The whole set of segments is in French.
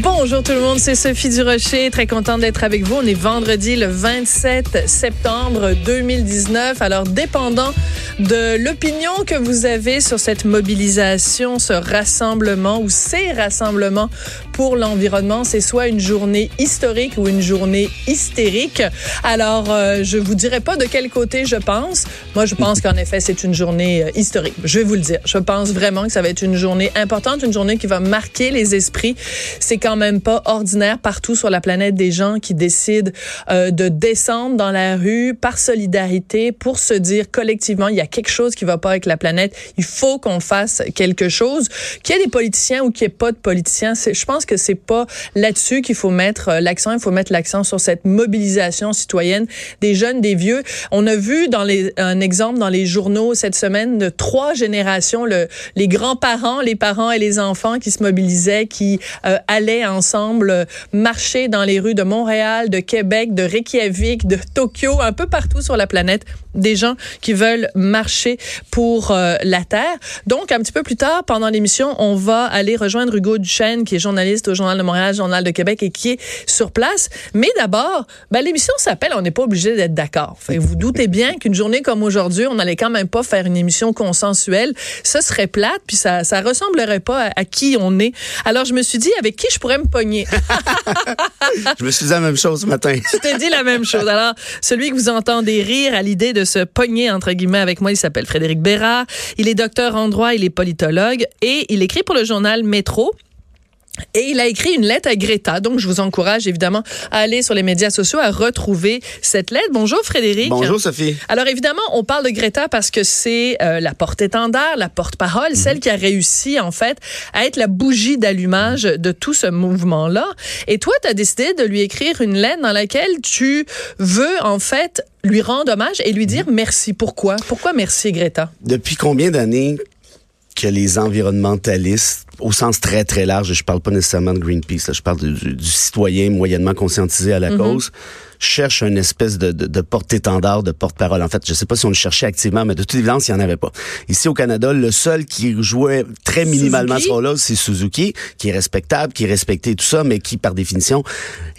Bonjour tout le monde, c'est Sophie Durocher, très contente d'être avec vous. On est vendredi le 27 septembre 2019. Alors, dépendant de l'opinion que vous avez sur cette mobilisation, ce rassemblement ou ces rassemblements pour l'environnement, c'est soit une journée historique ou une journée hystérique. Alors, euh, je vous dirai pas de quel côté je pense. Moi, je pense qu'en effet, c'est une journée euh, historique. Je vais vous le dire. Je pense vraiment que ça va être une journée importante, une journée qui va marquer les esprits. C'est quand même pas ordinaire partout sur la planète des gens qui décident euh, de descendre dans la rue par solidarité pour se dire collectivement, il y a quelque chose qui va pas avec la planète. Il faut qu'on fasse quelque chose. Qu'il y ait des politiciens ou qu'il n'y ait pas de politiciens, je pense que c'est pas là-dessus qu'il faut mettre euh, l'accent. Il faut mettre l'accent sur cette mobilisation citoyenne des jeunes, des vieux. On a vu dans les, un exemple dans les journaux cette semaine de trois générations, le, les grands-parents, les parents et les enfants qui se mobilisaient, qui euh, allaient ensemble marcher dans les rues de Montréal, de Québec, de Reykjavik, de Tokyo, un peu partout sur la planète des gens qui veulent marcher pour euh, la Terre. Donc, un petit peu plus tard, pendant l'émission, on va aller rejoindre Hugo Duchesne, qui est journaliste au Journal de Montréal, Journal de Québec, et qui est sur place. Mais d'abord, ben, l'émission s'appelle On n'est pas obligé d'être d'accord. Vous doutez bien qu'une journée comme aujourd'hui, on n'allait quand même pas faire une émission consensuelle. Ce serait plate, puis ça, ça ressemblerait pas à, qui on est. Alors, je me suis dit, avec qui je pourrais me pogner? je me suis dit la même chose ce matin. tu t'es dit la même chose. Alors, celui que vous entendez rire à l'idée de se pogner, entre guillemets, avec moi. Il s'appelle Frédéric Bérard. Il est docteur en droit, il est politologue et il écrit pour le journal Métro. Et il a écrit une lettre à Greta. Donc, je vous encourage évidemment à aller sur les médias sociaux, à retrouver cette lettre. Bonjour Frédéric. Bonjour Sophie. Alors évidemment, on parle de Greta parce que c'est euh, la porte-étendard, la porte-parole, mhm. celle qui a réussi en fait à être la bougie d'allumage de tout ce mouvement-là. Et toi, tu as décidé de lui écrire une lettre dans laquelle tu veux en fait lui rendre hommage et lui dire mhm. merci. Pourquoi? Pourquoi merci Greta? Depuis combien d'années que les environnementalistes, au sens très très large, je parle pas nécessairement de Greenpeace, je parle du, citoyen moyennement conscientisé à la mhm. cause, cherche une espèce de, de, de porte-étendard, de porte-parole. En fait, je sais pas si on le cherchait activement, mais de toute évidence, il n'y en avait pas. Ici au Canada, le seul qui jouait très minimalement ce rôle-là, c'est Suzuki, qui est respectable, qui est respecté tout ça, mais qui, par définition,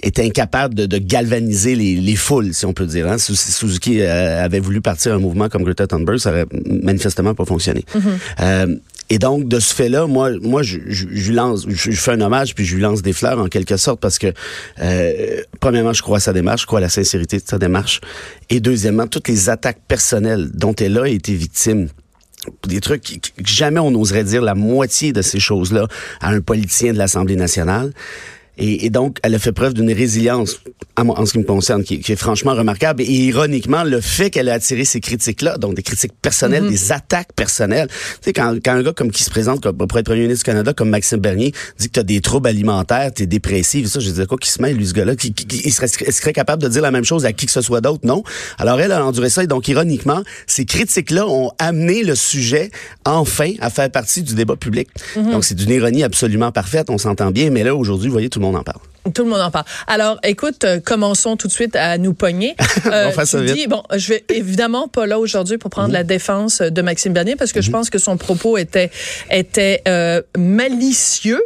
est incapable de, de galvaniser les, les, foules, si on peut dire. Hein. Suzuki euh, avait voulu partir un mouvement comme Greta Thunberg, ça aurait manifestement pas fonctionné. Mm-hmm. euh, et donc, de ce fait-là, moi, moi, je, je, je lance, je, fais un hommage, puis je lui lance des fleurs en quelque sorte, parce que, euh, premièrement, je crois à sa démarche, je crois à la sincérité de sa démarche. Et deuxièmement, toutes les attaques personnelles dont elle a été victime des trucs que jamais on n'oserait dire la moitié de ces choses-là à un politicien de l'Assemblée nationale. Et, et, donc, elle a fait preuve d'une résilience, en, ce qui me concerne, qui, qui, est franchement remarquable. Et ironiquement, le fait qu'elle a attiré ces critiques-là, donc des critiques personnelles, mm-hmm. des attaques personnelles. Tu sais, quand, quand, un gars comme qui se présente comme, pour être premier ministre du Canada, comme Maxime Bernier, dit que tu as des troubles alimentaires, tu es dépressif, ça, je disais quoi, qui se met, lui, ce gars-là, qui, il serait, serait, capable de dire la même chose à qui que ce soit d'autre, non? Alors, elle a enduré ça. Et donc, ironiquement, ces critiques-là ont amené le sujet, enfin, à faire partie du débat public. Mm-hmm. Donc, c'est d'une ironie absolument parfaite, on s'entend bien. Mais là, aujourd'hui, vous voyez, tout le monde en parle. Tout le monde en parle. Alors, écoute, euh, commençons tout de suite à nous pogner. Euh, on ça dis, bon, je vais évidemment pas là aujourd'hui pour prendre la défense de Maxime Bernier parce que je mhm. pense que son propos était était euh, malicieux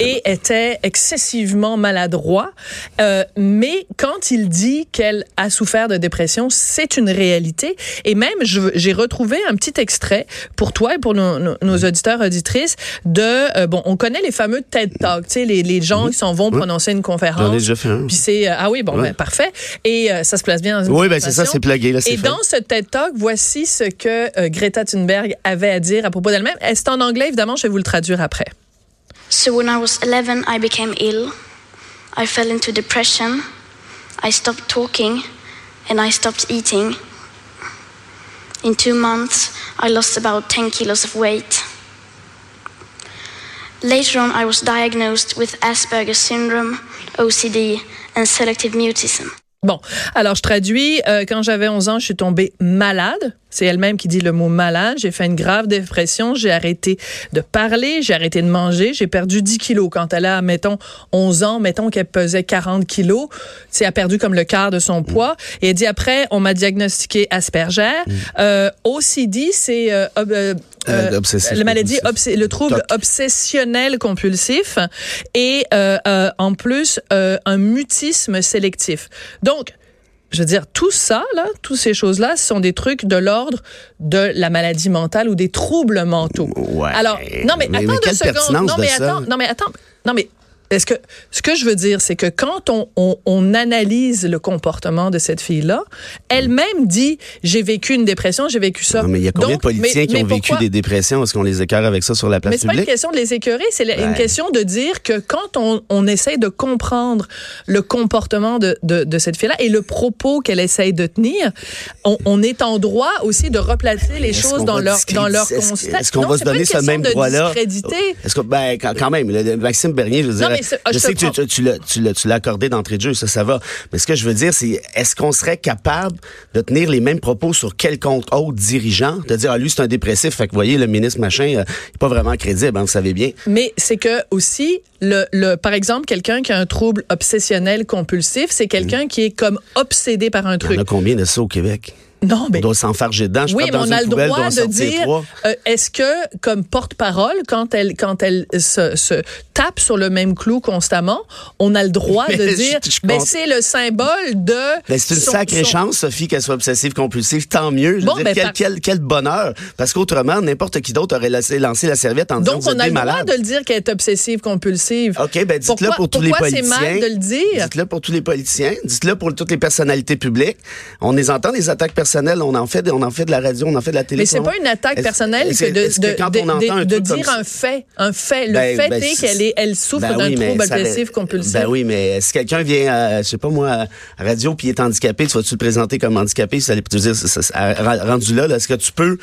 et était excessivement maladroit. Euh, mais quand il dit qu'elle a souffert de dépression, c'est une réalité. Et même, j'ai retrouvé un petit extrait pour toi et pour nos, nos, auditeurs auditrices de bon, on connaît les fameux TED Talks, tu sais, les, les gens mhm. qui s'en vont prononcer une conférence. J'en ai déjà fait un. Puis c'est ah oui bon ben, parfait et euh, ça se place bien dans une Oui ben c'est ça c'est plagué là Et fait. dans ce TED Talk voici ce que euh, Greta Thunberg avait à dire à propos d'elle-même. C'est en anglais évidemment je vais vous le traduire après. So when I was 11 I became ill. I fell into depression. I stopped talking and I stopped eating. In two months I lost about 10 kilos of weight. Later on, I was diagnosed with Asperger's syndrome, OCD, and selective mutism. Bon, alors je traduis. Euh, quand j'avais 11 ans, je suis tombée malade. C'est elle-même qui dit le mot malade. J'ai fait une grave dépression. J'ai arrêté de parler. J'ai arrêté de manger. J'ai perdu 10 kilos. Quand elle a, mettons, 11 ans, mettons qu'elle pesait 40 kilos, elle a perdu comme le quart de son poids. Et elle dit après, on m'a diagnostiqué Asperger. Mm. Euh, OCD, c'est euh, euh, euh la maladie, le trouble obsessionnel compulsif et en plus un mutisme sélectif. Donc, je veux dire, tout ça, là, toutes ces choses-là, sont des trucs de l'ordre de la maladie mentale ou des troubles mentaux. Ouais. Alors, non, mais, attends deux secondes. Non, mais attends, non, mais attends. Non, mais est-ce que ce que je veux dire, c'est que quand on, on, on, analyse le comportement de cette fille-là, elle-même dit j'ai vécu une dépression, j'ai vécu ça. Non, mais il y a combien de politiciens qui ont vécu des dépressions? Est-ce qu'on les écœure avec ça sur la place publique Mais c'est pas une question de les écœurer, c'est une question de dire que quand on, on essaye de comprendre le comportement de, de, de cette fille-là et le propos qu'elle essaye de tenir, on, on, est en droit aussi de replacer les choses dans leur dans leur constat. Est-ce qu'on va se donner ce même droit-là? Est-ce que ben quand même, Maxime Bernier, je veux dire je, sais que tu, l'as accordé d'entrée de jeu, ça, ça va. Mais ce que je veux dire, c'est est-ce qu'on serait capable de tenir les mêmes propos sur quelconque autre dirigeant, de dire, ah, lui, c'est un dépressif, fait que, voyez, le ministre machin, il n'est pas vraiment crédible, hein, vous savez bien. Mais c'est que, aussi, le, le, par exemple, quelqu'un qui a un trouble obsessionnel compulsif, c'est quelqu'un qui est comme obsédé par un truc. Il y en a combien de ça au Québec? Non, mais on doit s'enfarger dedans. Je oui, mais on a le droit de dire. Euh, Est-ce que, comme porte-parole, quand elle quand elle se, se, tape sur le même clou constamment, on a le droit de dire, ben c'est le symbole de. Ben, c'est une sacrée chance, Sophie, qu'elle soit obsessive compulsive. Tant mieux. Je bon, dire, ben, quel, quel, quel, bonheur, parce qu'autrement, n'importe qui d'autre aurait lancé, lancé la serviette en disant Donc on a le droit de le dire qu'elle est obsessive compulsive. Ok, ben dites-le pour tous les politiciens. Pourquoi c'est mal de le dire? Dites-le pour tous les politiciens. Dites-le pour toutes les personnalités publiques. On les entend des attaques personnelles. On en fait on en fait de la radio, on en fait de la télé. Mais c'est pas une attaque personnelle que de, de, dire un fait. Un fait. Le ben, fait ben, est qu'elle elle souffre ben d'un trouble obsessif compulsif. Ben oui, mais si quelqu'un vient, à, je sais pas moi, à radio puis est handicapé, tu vas-tu le présenter comme handicapé? Ça, tu dire, rendu là, là est-ce que tu peux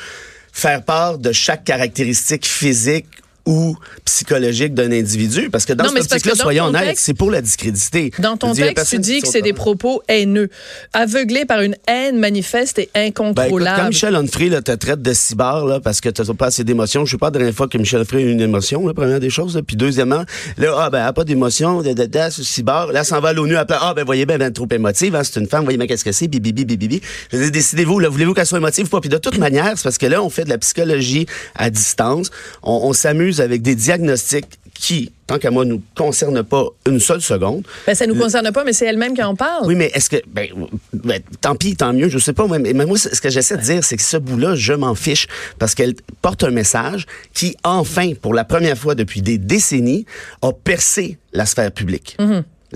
faire part de chaque caractéristique physique ou psychologique d'un individu. Parce que dans ce optique-là, soyons honnêtes, c'est pour la discréditer. Dans ton texte, tu dis que c'est des propos haineux, aveuglés par une haine manifeste et incontrôlable. Ben, quand Michel Onfray te traite de cyber, là, parce que tu n'as pas assez d'émotions, je ne sais pas la dernière fois que Michel Onfray a une émotion, la première des choses. Puis deuxièmement, là, ah, ben, elle n'a pas d'émotion, de, de, de, cyber. Là, s'en va à l'ONU, après, ah, ben, voyez bien, ben, trop émotive, hein, c'est une femme, voyez bien qu'est-ce que c'est, bibi, bibi, bibi. Décidez-vous, voulez-vous qu'elle soit émotive ou pas? Puis de toute manière, c'est parce que là, on fait de la psychologie à distance. On, on s'amuse avec des diagnostics qui, tant qu'à moi, nous concernent pas une seule seconde. Ben, ça nous concerne pas, mais c'est elle-même qui en parle. Oui, mais est-ce que, ben, ben, tant pis, tant mieux, je sais pas. Mais, mais moi, ce que j'essaie de dire, c'est que ce bout-là, je m'en fiche parce qu'elle porte un message qui, enfin, pour la première fois depuis des décennies, a percé la sphère publique.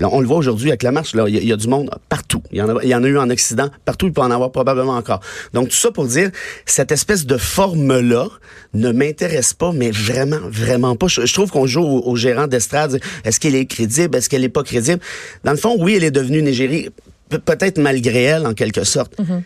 On le voit aujourd'hui avec la marche, il y, a du monde partout. Il y, en a, il y en a eu en Occident, partout, il peut en avoir probablement encore. Donc, tout ça pour dire, cette espèce de forme-là ne m'intéresse pas, mais vraiment, vraiment pas. Je, trouve qu'on joue au, gérant d'estrade. Est-ce qu'elle est crédible? Est-ce qu'elle n'est pas crédible? Dans le fond, oui, elle est devenue négérie, peut-être malgré elle, en quelque sorte. Mm-hmm.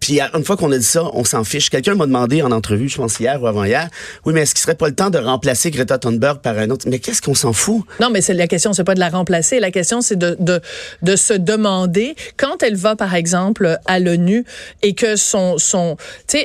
Puis une fois qu'on a dit ça, on s'en fiche. Quelqu'un m'a demandé en entrevue, je pense hier ou avant-hier, oui, mais est-ce qu'il serait pas le temps de remplacer Greta Thunberg par un autre? Mais qu'est-ce qu'on s'en fout? Non, mais c'est la question, c'est pas de la remplacer. La question, c'est de, de de se demander quand elle va, par exemple, à l'ONU et que son son, tu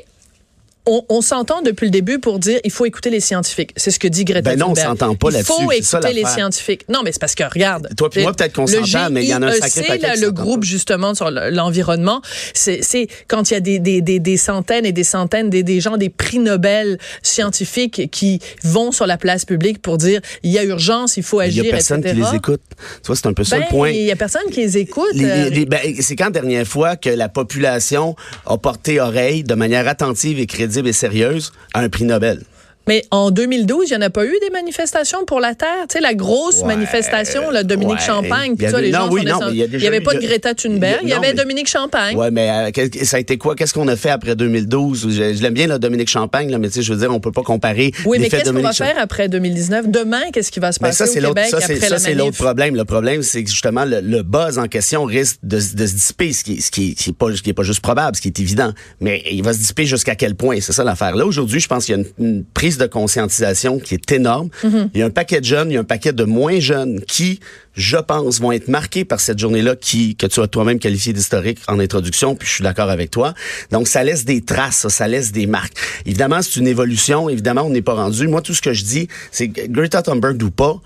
on, s'entend depuis le début pour dire il faut écouter les scientifiques. C'est ce que dit Greta ben non, on s'entend pas là-dessus. Il faut écouter les scientifiques. Non, mais c'est parce que regarde. Toi puis moi peut-être qu'on s'entend, mais il y en a un sacré paquet. le groupe justement sur l'environnement, c'est quand il y a des, des, des, des, centaines et des centaines des, des gens des prix Nobel scientifiques qui vont sur la place publique pour dire il y a urgence, il faut agir, Il y a personne qui les écoute. Tu vois, c'est un peu ça le ben, point. Il y a personne qui les écoute. Euh, ben, c'est quand dernière fois que la population a porté oreille de manière attentive et crédible et sérieuse à un prix Nobel. Mais en 2012, il n'y en a pas eu des manifestations pour la Terre? Tu sais, la grosse manifestation, là, Dominique Champagne, puis ça, les gens oui, non, il n'y avait pas de Greta Thunberg, il y, avait Dominique Champagne. Oui, mais euh, ça a été quoi? Qu'est-ce qu'on a fait après 2012? Je, l'aime bien, là, Dominique Champagne, là, mais tu sais, je veux dire, on peut pas comparer Oui, mais qu'est-ce qu'on va faire après 2019? Demain, qu'est-ce qui va se passer ça, au Québec ça, après ça, c'est l'autre problème. Le problème, c'est que justement, le, buzz en question risque de, se dissiper, ce qui, ce qui, est pas, pas juste probable, ce qui est évident. Mais il va se dissiper jusqu'à quel point? C'est ça l'affaire. Là, aujourd'hui, je pense qu'il y a une prise prise de conscientisation qui est énorme. Il y a un paquet de jeunes, il y a un paquet de moins jeunes qui, je pense, vont être marqués par cette journée-là qui que tu as toi-même qualifié d'historique en introduction, puis je suis d'accord avec toi. Donc, ça laisse des traces, ça, ça laisse des marques. Évidemment, c'est une évolution. Évidemment, on n'est pas rendu. Moi, tout ce que je dis, c'est que Greta Thunberg ou pas,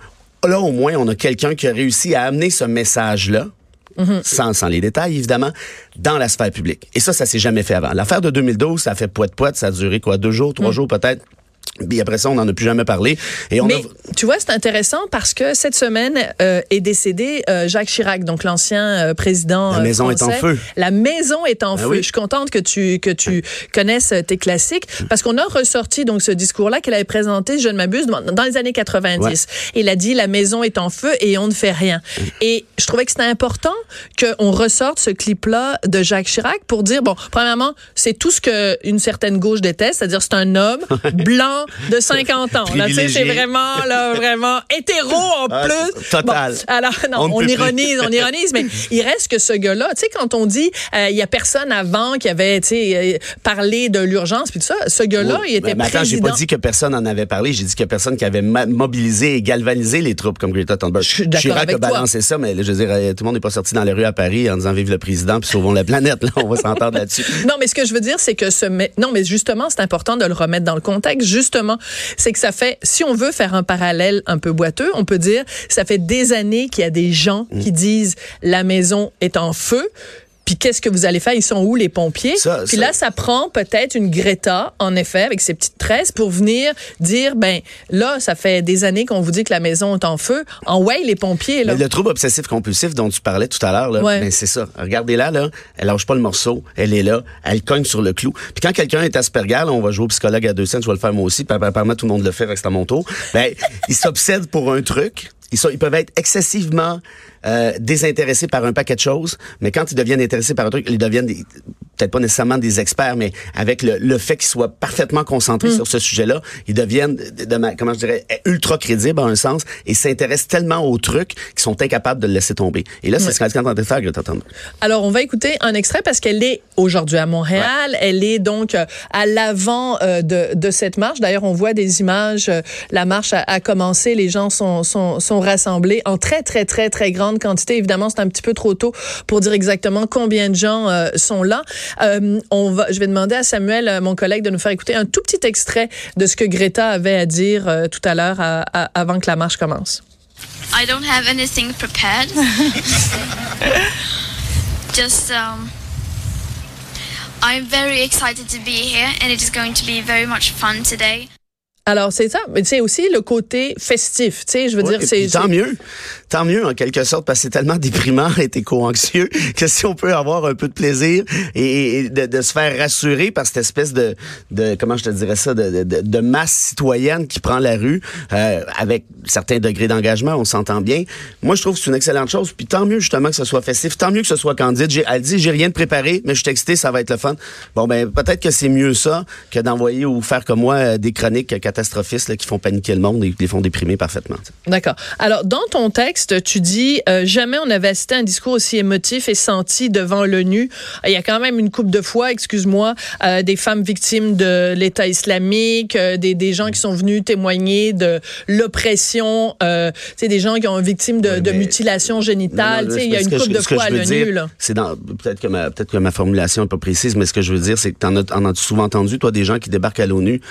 là, au moins, on a quelqu'un qui a réussi à amener ce message-là sans, sans les détails, évidemment, dans la sphère publique. Et ça, ça s'est jamais fait avant. L'affaire de 2012, ça a fait poète-poète, ça a duré quoi, deux jours, trois jours peut-être? Puis après ça, on n'en a plus jamais parlé. Et on Mais a... tu vois, c'est intéressant parce que cette semaine euh, est décédé euh, Jacques Chirac, donc l'ancien euh, président. La maison est en feu. La maison est en Ben feu. oui. Je suis contente que tu que tu connaisses tes classiques parce qu'on a ressorti donc ce discours-là qu'il avait présenté, je ne m'abuse, dans, les années 90. Il a dit la maison est en feu et on ne fait rien. Et je trouvais que c'était important qu'on ressorte ce clip-là de Jacques Chirac pour dire bon, premièrement, c'est tout ce que une certaine gauche déteste, c'est-à-dire c'est un homme blanc de 50 ans. C'est vraiment là vraiment hétéro en Ah, plus. total. Bon, alors non, On ironise, on ironise, mais il reste que ce gars-là, tu sais, quand on dit euh, il y a personne avant qui avait, tu sais, euh, parlé de l'urgence puis tout ça, ce gars-là, Oui. il était Mais attends, j'ai pas dit que personne en avait parlé. J'ai dit a personne qui avait mobilisé et galvanisé les troupes comme Greta Thunberg. Je suis d'accord avec a toi. balancé ça, mais là, je veux dire, euh, tout le monde n'est pas sorti dans les rues à Paris en disant vive le président puis sauvons la planète. Là, on va s'entendre là-dessus. Non, mais ce que je veux dire, c'est que ce non, mais justement, c'est important de le remettre dans le contexte. Justement, c'est que ça fait, si on veut faire un parallèle un peu boiteux, on peut dire, ça fait des années qu'il y a des gens qui disent la maison est en feu. Puis qu'est-ce que vous allez faire? Ils sont où les pompiers? Ça, Puis ça- là, ça prend peut-être une Greta, en effet, avec ses petites tresses, pour venir dire, ben là, ça fait des années qu'on vous dit que la maison est en feu. En way, les pompiers, là. Mais le trouble obsessif compulsif dont tu parlais tout à l'heure, là, Ouais. ben, c'est ça. Regardez-la, là, elle lâche pas le morceau, elle est là, elle cogne sur le clou. Puis quand quelqu'un est Asperger, là, on va jouer au psychologue à deux cents, je vais le faire moi aussi, puis apparemment tout le monde le fait, c'est à mon tour. Ben, ils s'obsèdent pour un truc. Ils, sont, ils peuvent être excessivement euh, désintéressés par un paquet de choses, mais quand ils deviennent intéressés par un truc, ils deviennent peut-être pas nécessairement des experts, mais avec le, le fait qu'ils soient parfaitement concentrés sur ce sujet-là, ils deviennent, de, de comment je dirais, ultra crédibles en un sens et s'intéressent tellement aux trucs qu'ils sont incapables de le laisser tomber. Et là, c'est ce qu'elle est en train de faire, Greta Thunberg. Alors, on va écouter un extrait parce qu'elle est aujourd'hui à Montréal. Elle est donc euh, à l'avant euh, de, de cette marche. D'ailleurs, on voit des images. euh, la marche a, a commencé. Les gens sont, sont, sont rassemblés en très, très, très, très grande quantité. Évidemment, c'est un petit peu trop tôt pour dire exactement combien de gens euh, sont là. Euh, on va, je vais demander à Samuel, euh, mon collègue, de nous faire écouter un tout petit extrait de ce que Greta avait à dire euh, tout à l'heure avant que la marche commence. I don't have anything prepared. Just um I'm very excited to be here and it is going to be very much fun today. Alors, c'est ça. Mais c'est aussi le côté festif. Tu sais, je veux Ouais, dire, c'est... tant mieux. Tant mieux, en quelque sorte, parce que c'est tellement déprimant et éco-anxieux que si on peut avoir un peu de plaisir et, et de, de se faire rassurer par cette espèce de, de comment je te dirais ça, de, de, de masse citoyenne qui prend la rue euh, avec certains degrés d'engagement, on s'entend bien. Moi, je trouve que c'est une excellente chose. Puis tant mieux, justement, que ce soit festif. Tant mieux que ce soit candide. J'ai, elle dit, j'ai rien de préparé, mais je suis excité, ça va être le fun. Bon, ben, peut-être que c'est mieux ça que d'envoyer ou faire comme moi euh, des chroniques catastrophistes là, qui font paniquer le monde et qui les font déprimer parfaitement. tu. D'accord. Alors, dans ton texte, tu dis euh, jamais on avait assisté à un discours aussi émotif et senti devant l'ONU. Il y a quand même une coupe de fois, excuse-moi, euh, des femmes victimes de l'État islamique, euh, des, des gens qui sont venus témoigner de l'oppression, tu des gens qui ont été victimes de, Ouais, de mutilations génitales. Tu il y a une coupe je- de fois à l'ONU. C'est peut-être que ma peut-être que ma formulation est pas précise, mais ce que je veux dire, c'est que as, en as souvent entendu toi des gens qui débarquent à l'ONU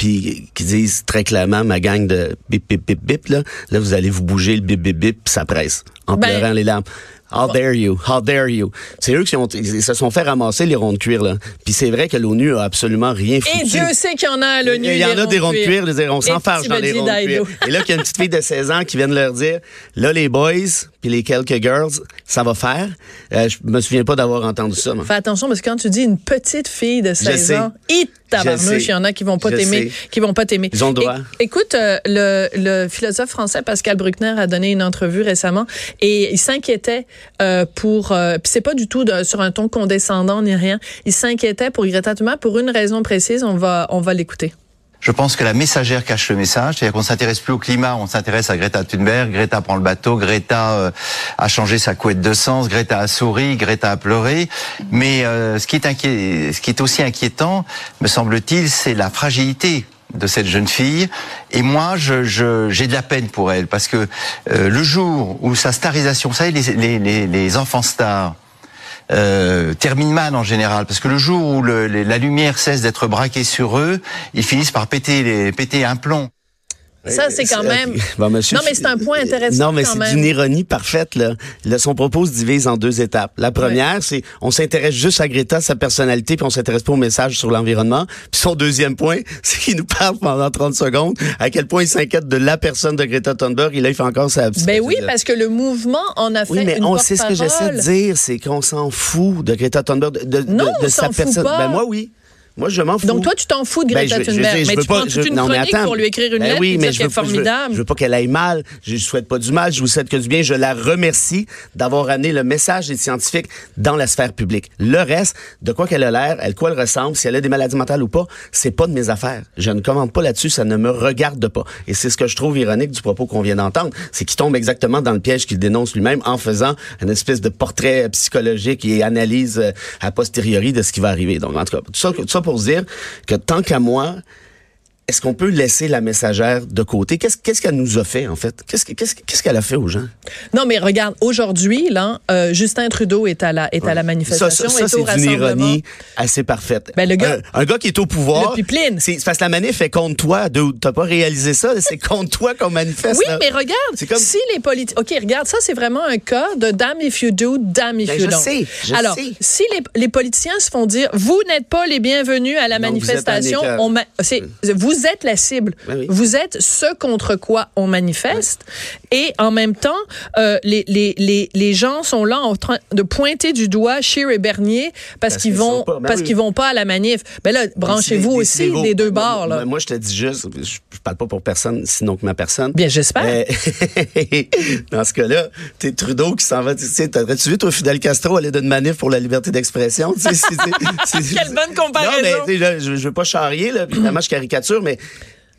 puis qui disent très clairement ma gang de bip bip bip bip là, là vous allez vous bouger le bip bip bip puis ça presse en Ben- pleurant les larmes. How dare you? How dare you? C'est eux qui ont, ils se sont fait ramasser les ronds de cuir, là. Puis c'est vrai que l'ONU a absolument rien foutu. Et Dieu sait qu'il y en a à l'ONU. Il y en a des ronds de cuir, on s'enfarge dans les ronds de cuir. Et là, qu'il y a une petite fille de 16 ans qui vient de leur dire, là, les boys, puis les quelques girls, ça va faire. Euh, je me souviens pas d'avoir entendu ça, moi. Fais attention parce que quand tu dis une petite fille de 16 sais. ans, et tabarnouche, il y en a qui vont pas t'aimer, qui vont pas t'aimer. Ils ont le droit. É- écoute, euh, le, le philosophe français Pascal Bruckner a donné une entrevue récemment et il s'inquiétait euh, pour, euh, puis c'est pas du tout de- sur un ton condescendant ni rien. Il s'inquiétait pour Greta Thunberg pour une raison précise. On va, on va l'écouter. Je pense que la messagère cache le message, c'est-à-dire qu'on s'intéresse plus au climat, on s'intéresse à Greta Thunberg. Greta prend le bateau, Greta euh, a changé sa couette de sens, Greta a souri, Greta a pleuré. Mais euh, ce qui est ce qui est aussi inquiétant, me semble-t-il, c'est la fragilité de cette jeune fille. Et moi, je, je, j'ai de la peine pour elle parce que euh, le jour où sa starisation, vous savez, les, les, les enfants stars euh, terminent mal en général parce que le jour où le, la lumière cesse d'être braquée sur eux, ils finissent par péter, les, péter un plomb. Ça, c'est quand même. Bon, monsieur- Non, mais c'est un point intéressant Non, mais c'est d'une ironie parfaite. Là. Là, son propos se divise en deux étapes. La première, c'est on s'intéresse juste à Greta, sa personnalité, puis on s'intéresse pas au message sur l'environnement. Puis son deuxième point, c'est qu'il nous parle pendant 30 secondes à quel point il s'inquiète de la personne de Greta Thunberg. Et là, il fait encore sa... Ben oui, parce que le mouvement en a fait Oui, mais une on sait ce que j'essaie de dire, c'est qu'on s'en fout de Greta Thunberg, de, de, Non, de on sa personne. pas. Ben moi, oui. Moi, je m'en fous. Donc toi, tu t'en fous de Ben, Greta je- je- Thunberg, je- je mais tu pas- prends toute une non, chronique attends. pour lui écrire une Ben lettre oui, mais je veux, je veux- pas qu'elle aille mal. Je lui souhaite pas du mal. Je vous souhaite que du bien. Je la remercie d'avoir amené le message des scientifiques dans la sphère publique. Le reste, de quoi qu'elle a l'air, elle quoi elle ressemble, si elle a des maladies mentales ou pas, c'est pas de mes affaires. Je ne commande pas là-dessus. Ça ne me regarde pas. Et c'est ce que je trouve ironique du propos qu'on vient d'entendre. C'est qu'il tombe exactement dans le piège qu'il dénonce lui-même en faisant une espèce de portrait psychologique et analyse euh, a posteriori de ce qui va arriver. Donc, en tout cas, tout ça, tout ça pour se dire que tant qu'à moi, est-ce qu'on peut laisser la messagère de côté? Qu'est-ce qu'elle nous a fait, en fait? Qu'est-ce que- qu'est-ce qu'est-ce qu'elle a fait aux gens? Non, mais regarde, aujourd'hui, là, euh, Justin Trudeau est à la, est à la manifestation, ça, c'est rassemblement. ironie assez parfaite. Ben, le gars- un, un gars qui est au pouvoir. Le pipeline. C'est parce que la manif est contre toi. dude. T'as pas réalisé ça? C'est contre toi qu'on manifeste. Oui, là. mais regarde, comme- si les politiques... OK, regarde, ça, c'est vraiment un cas de damn if you do, damn if Ben, you je don't. sais, je Alors, sais. si les, les politiciens se font dire, vous n'êtes pas les bienvenus à la Non, vous manifestation, écart. on ma- c'est- vous êtes la cible. Ben oui. Vous êtes ce contre quoi on manifeste. Et en même temps, euh, les, les, les, les gens sont là en train de pointer du doigt Scheer et Bernier parce, Parce qu'ils vont pas- ben parce oui. qu'ils vont pas à la manif. Ben là, branchez-vous aussi des deux Moi- bords. Là. Moi, je te dis juste, je, parle pas pour personne, sinon que ma personne. Bien, j'espère. Euh, dans ce cas-là, t'es Trudeau qui s'en va. Tu sais, t'aurais-tu vu, toi, Fidel Castro, aller d'une manif pour la liberté d'expression? Tu Quelle bonne comparaison. Non, mais tu je, je veux pas charrier, là, évidemment, je caricature, mais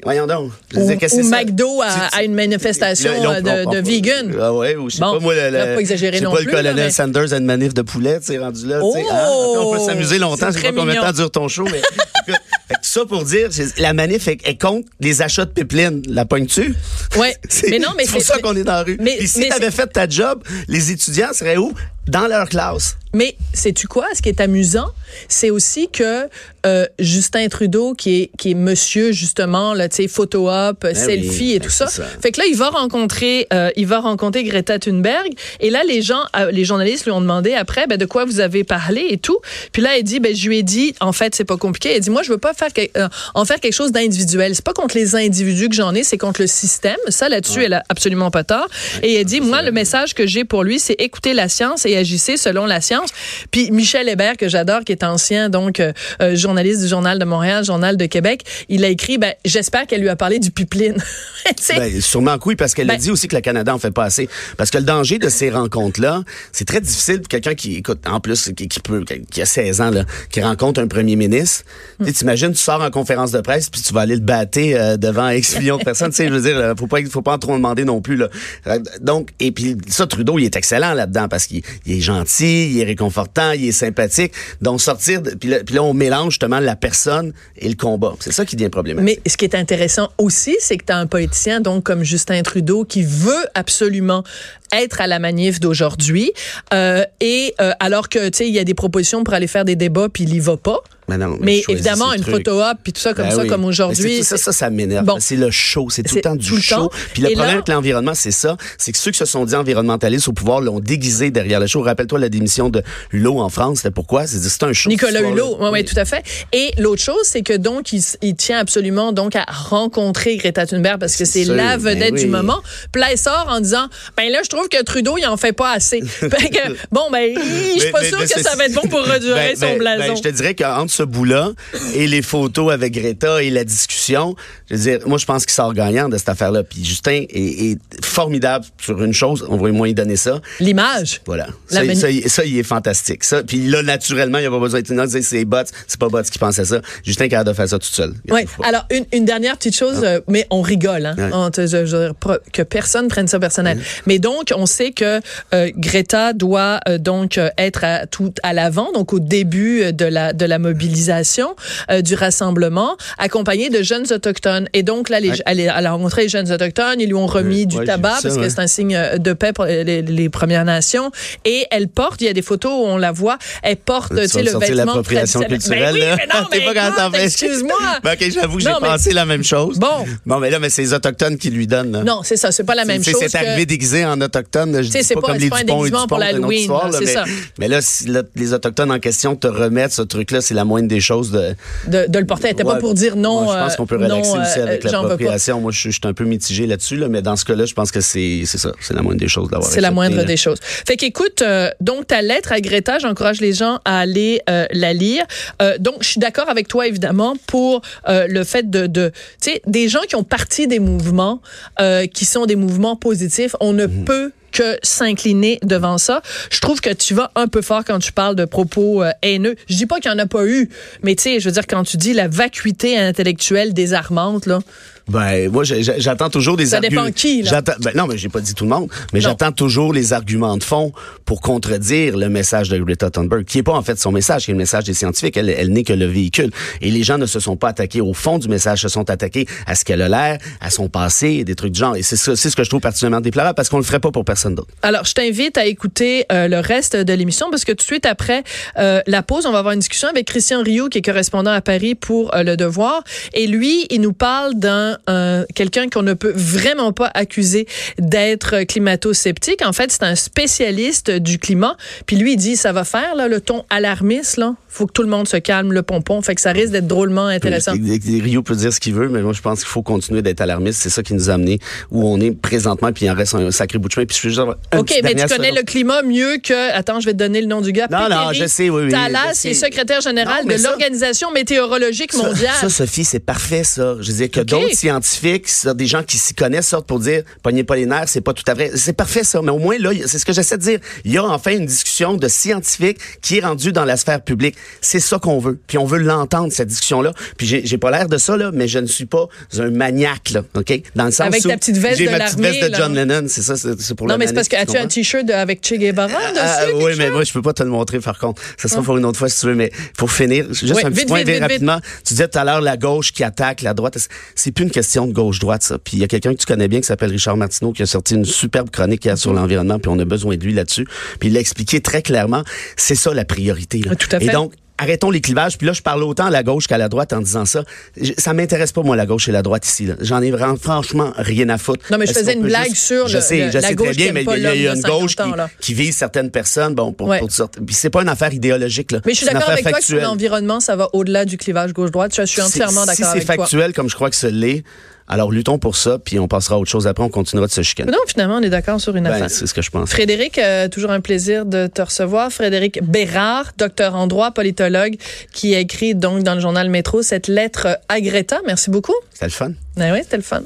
voyons donc. Je Ou, dire, ou? McDo à, à une manifestation Là, euh, de, de vegan. Ah ouais, ou je sais Bon, pas, moi, le, là, pas sais non pas, plus, le colonel mais- Sanders a une manif de poulet, tu rendu là. sais. Oh! Après, on peut s'amuser longtemps, C'est je sais pas combien de temps dure ton show, mais. Fait que tout ça pour dire, la manif est, est contre les achats de pipeline. La pognes-tu? Ouais. C'est Mais non, mais c'est pour ça qu'on est dans la rue. mais- Puis si t'avais fait ta job, les étudiants seraient où? Dans leur classe. Mais sais-tu quoi? Ce qui est amusant, c'est aussi que euh, Justin Trudeau, qui est, qui est monsieur, justement, là, tu sais, photo op, selfie Ben oui, et ben tout ça. Fait que là, il va rencontrer, euh, il va rencontrer Greta Thunberg. Et là, les gens, euh, les journalistes lui ont demandé après, ben, de quoi vous avez parlé et tout. Puis là, elle dit, ben, je lui ai dit, en fait, c'est pas compliqué. Elle dit, moi, je veux pas faire, que- euh, en faire quelque chose d'individuel. C'est pas contre les individus que j'en ai, c'est contre le système. Ça, là-dessus, elle a absolument pas tort. et elle dit, moi, le message que j'ai pour lui, c'est écouter la science et agissez selon la science. Puis Michel Hébert, que j'adore, qui est ancien, donc, euh, euh, journaliste du Journal de Montréal, Journal de Québec, il a écrit, ben, j'espère qu'elle lui a parlé du pipeline. Ben, sûrement que oui, parce qu'elle a Ben- dit aussi que le Canada en fait pas assez. Parce que le danger de ces rencontres-là, c'est très difficile pour quelqu'un qui, écoute, en plus, qui, qui peut, qui a 16 ans, là, qui rencontre un premier ministre. Tu T'imagines, tu sors en conférence de presse, puis tu vas aller le battre euh, devant X millions de personnes. Tu sais, je veux dire, faut pas, faut pas en trop demander non plus, là. Euh, Donc, et puis ça, Trudeau, il est excellent là-dedans, parce qu'il il est gentil, il est réconfortant, il est sympathique. Donc, sortir, de- puis là, puis là, on mélange justement la personne et le combat. C'est ça qui devient problématique. Mais ce qui est intéressant aussi, c'est que tu as un politicien, donc comme Justin Trudeau, qui veut absolument être à la manif d'aujourd'hui. Euh, et euh, alors que, tu sais, il y a des propositions pour aller faire des débats, puis il y va pas. Mais non, mais Mais il choisit évidemment, une trucs. photo op, puis tout ça comme Ben ça, oui. comme Mais aujourd'hui. ça, ça, ça m'énerve. Bon. C'est le show. C'est tout le temps du le show. Puis le Et problème là- avec l'environnement, c'est ça. C'est que ceux qui se sont dit environnementalistes au pouvoir l'ont déguisé derrière le show. Rappelle-toi la démission de Hulot en France. C'était pourquoi? C'est un show. Nicolas. Hulot, oui, ouais, tout à fait. Et l'autre chose, c'est que donc, il, tient absolument donc à rencontrer Greta Thunberg parce que c'est sûr, la ben vedette du moment. Puis là, sort en disant, ben là, je trouve que Trudeau, il en fait pas assez. Que, bon, ben, je suis pas mais que ça va être bon pour redurer Ben, son ben, blason. ben, je te dirais qu'entre ce bout-là et les photos avec Greta et la discussion, je veux dire, moi, je pense qu'il sort gagnant de cette affaire-là. Puis Justin est, est formidable sur une chose. On va moins lui donner ça. L'image. Voilà. Ça, il- ça, il est fantastique. Ça. Puis là, naturellement, il n'y a pas besoin de dire c'est bots. C'est pas bots qui pense à ça. Justin est capable de faire ça tout seul. Oui. Alors, une, une dernière petite chose, euh, mais on rigole, hein. On te- je- je que personne prenne ça personnel. Mais donc, on sait que euh, Greta doit euh, donc euh, être à, tout à l'avant, donc au début de la de la mobilisation. Mobilisation, euh, du rassemblement, accompagnée de jeunes autochtones. Et donc là, les, elle, elle, a rencontré les jeunes autochtones, ils lui ont remis du ouais, tabac ça, parce que c'est un signe de paix pour les, Premières Nations. Et elle porte, il y a des photos où on la voit, elle porte, tu sais, le vêtement l'appropriation traditionnel. culturelle. Ben oui, mais non, mais écoute, excuse-moi. Ben, ok, j'avoue que j'ai mais- pensé la même chose. Bon. Bon, mais là, mais c'est les Autochtones qui lui donnent. là. Non, c'est ça, c'est pas la même chose C'est que- arrivé déguisé en autochtone. Je dis c'est pas, pas- comme les Dupont et Dupont, pour autre l'Halloween, histoire, là, mais, ça. mais là, si là, les Autochtones en question te remettent ce truc-là, c'est la moindre des choses de. de, de le porter. Elle était pas Ouais. pour dire non. Moi, je pense qu'on peut euh, relaxer non, aussi euh, avec pas. l'appropriation. Moi, je, suis- je suis un peu mitigé là-dessus, là, mais dans ce cas-là, je pense que c'est ça. C'est la moindre des choses d'avoir C'est la moindre là. des choses. Fait qu'écoute, euh, donc ta lettre à Greta, j'encourage les gens à aller euh, la lire. Euh, donc je suis d'accord avec toi évidemment pour le fait de, de tu sais, des gens qui ont parti des mouvements qui sont des mouvements positifs, on ne Mhm. peut que s'incliner devant ça. Je trouve que tu vas un peu fort quand tu parles de propos euh, haineux. Je dis pas qu'il y en a pas eu, mais tu sais, je veux dire quand tu dis la vacuité intellectuelle désarmante là. Ben, moi, j'attends toujours des Ça arguments. dépend qui, là. Ben, non, mais j'ai pas dit tout le monde, mais j'attends toujours les arguments de fond pour contredire le message de Greta Thunberg, qui est pas en fait son message, qui est le message des scientifiques. Elle, elle n'est que le véhicule. Et les gens ne se sont pas attaqués au fond du message, se sont attaqués à ce qu'elle a l'air, à son passé, des trucs du genre. Et c'est ça, c'est ce que je trouve particulièrement déplorable parce qu'on le ferait pas pour personne d'autre. Alors, je t'invite à écouter euh, le reste de l'émission parce que tout de suite après euh, la pause, on va avoir une discussion avec Christian Rioux, qui est correspondant à Paris pour euh, Le Devoir. Et lui, il nous parle d'un quelqu'un qu'on ne peut vraiment pas accuser d'être climato-sceptique. En fait, c'est un spécialiste du climat. Puis lui, il dit, ça va faire là, le ton alarmiste. Là, faut que tout le monde se calme, le pompon. Fait que ça risque d'être drôlement intéressant. Rio peut dire ce qu'il veut, mais moi, je pense qu'il faut continuer d'être alarmiste. C'est ça qui nous a amené où on est présentement, puis il en reste un sacré bout de chemin. Puis je veux juste OK, mais tu connais le climat mieux que. Attends, je vais te donner le nom du gars. Non, non, je sais, oui, oui, Talas, est secrétaire général de l'Organisation météorologique mondiale. Ça, Sophie, c'est parfait, ça. Je veux dire que d'autres scientifiques, des gens qui s'y connaissent, sortent pour dire, pognez pas les nerfs, c'est pas tout à vrai. C'est parfait, ça. Mais au moins, là, c'est ce que j'essaie de dire. Il y a enfin une discussion de scientifiques qui est rendue dans la sphère publique. C'est ça qu'on veut. Puis on veut l'entendre, cette discussion-là. Puis j'ai pas l'air de ça, là, mais je ne suis pas un maniaque, là. OK? Dans le sens Avec où ta petite veste j'ai de ma petite veste de là. John Lennon. C'est ça, c'est pour non, mais c'est parce que as-tu un t-shirt avec Che Guevara dessus? Ah, oui, mais moi, je peux pas te le montrer, par contre. Ça sera pour une autre fois, si tu veux. Mais pour finir, juste un petit point vite, rapidement. Tu disais tout à l'heure la gauche qui attaque la droite. C'est plus une question de gauche-droite, ça. Puis il y a quelqu'un que tu connais bien qui s'appelle Richard Martineau qui a sorti une superbe chronique sur l'environnement, puis on a besoin de lui là-dessus. Puis il l'a expliqué très clairement. C'est ça la priorité. Là. Tout à fait. Et donc, arrêtons les clivages. Puis là, je parle autant à la gauche qu'à la droite en disant ça. Je- Ça m'intéresse pas, moi, la gauche et la droite ici. J'en ai vraiment, franchement rien à foutre. Non, mais je faisais une blague juste- sur je le- sais, le- je la sais gauche très bien, mais il y y a une gauche 50 ans, qui, vise certaines personnes, bon, pour, Ouais. pour toutes sortes. Puis c'est pas une affaire idéologique, là. Mais je suis C'est d'accord avec toi que factuelle. sur l'environnement, ça va au-delà du clivage gauche-droite. Je suis entièrement Si- d'accord Si avec c'est toi. factuel, comme je crois que ce l'est, alors luttons pour ça, puis on passera à autre chose après, on continuera de se chicaner. Non, finalement, on est d'accord sur une Ben, affaire. c'est ce que je pense. Frédéric, euh, toujours un plaisir de te recevoir. Frédéric Bérard, docteur en droit, politologue, qui a écrit donc dans le journal Métro cette lettre à Greta. Merci beaucoup. C'était le fun. Ben oui, c'était le fun.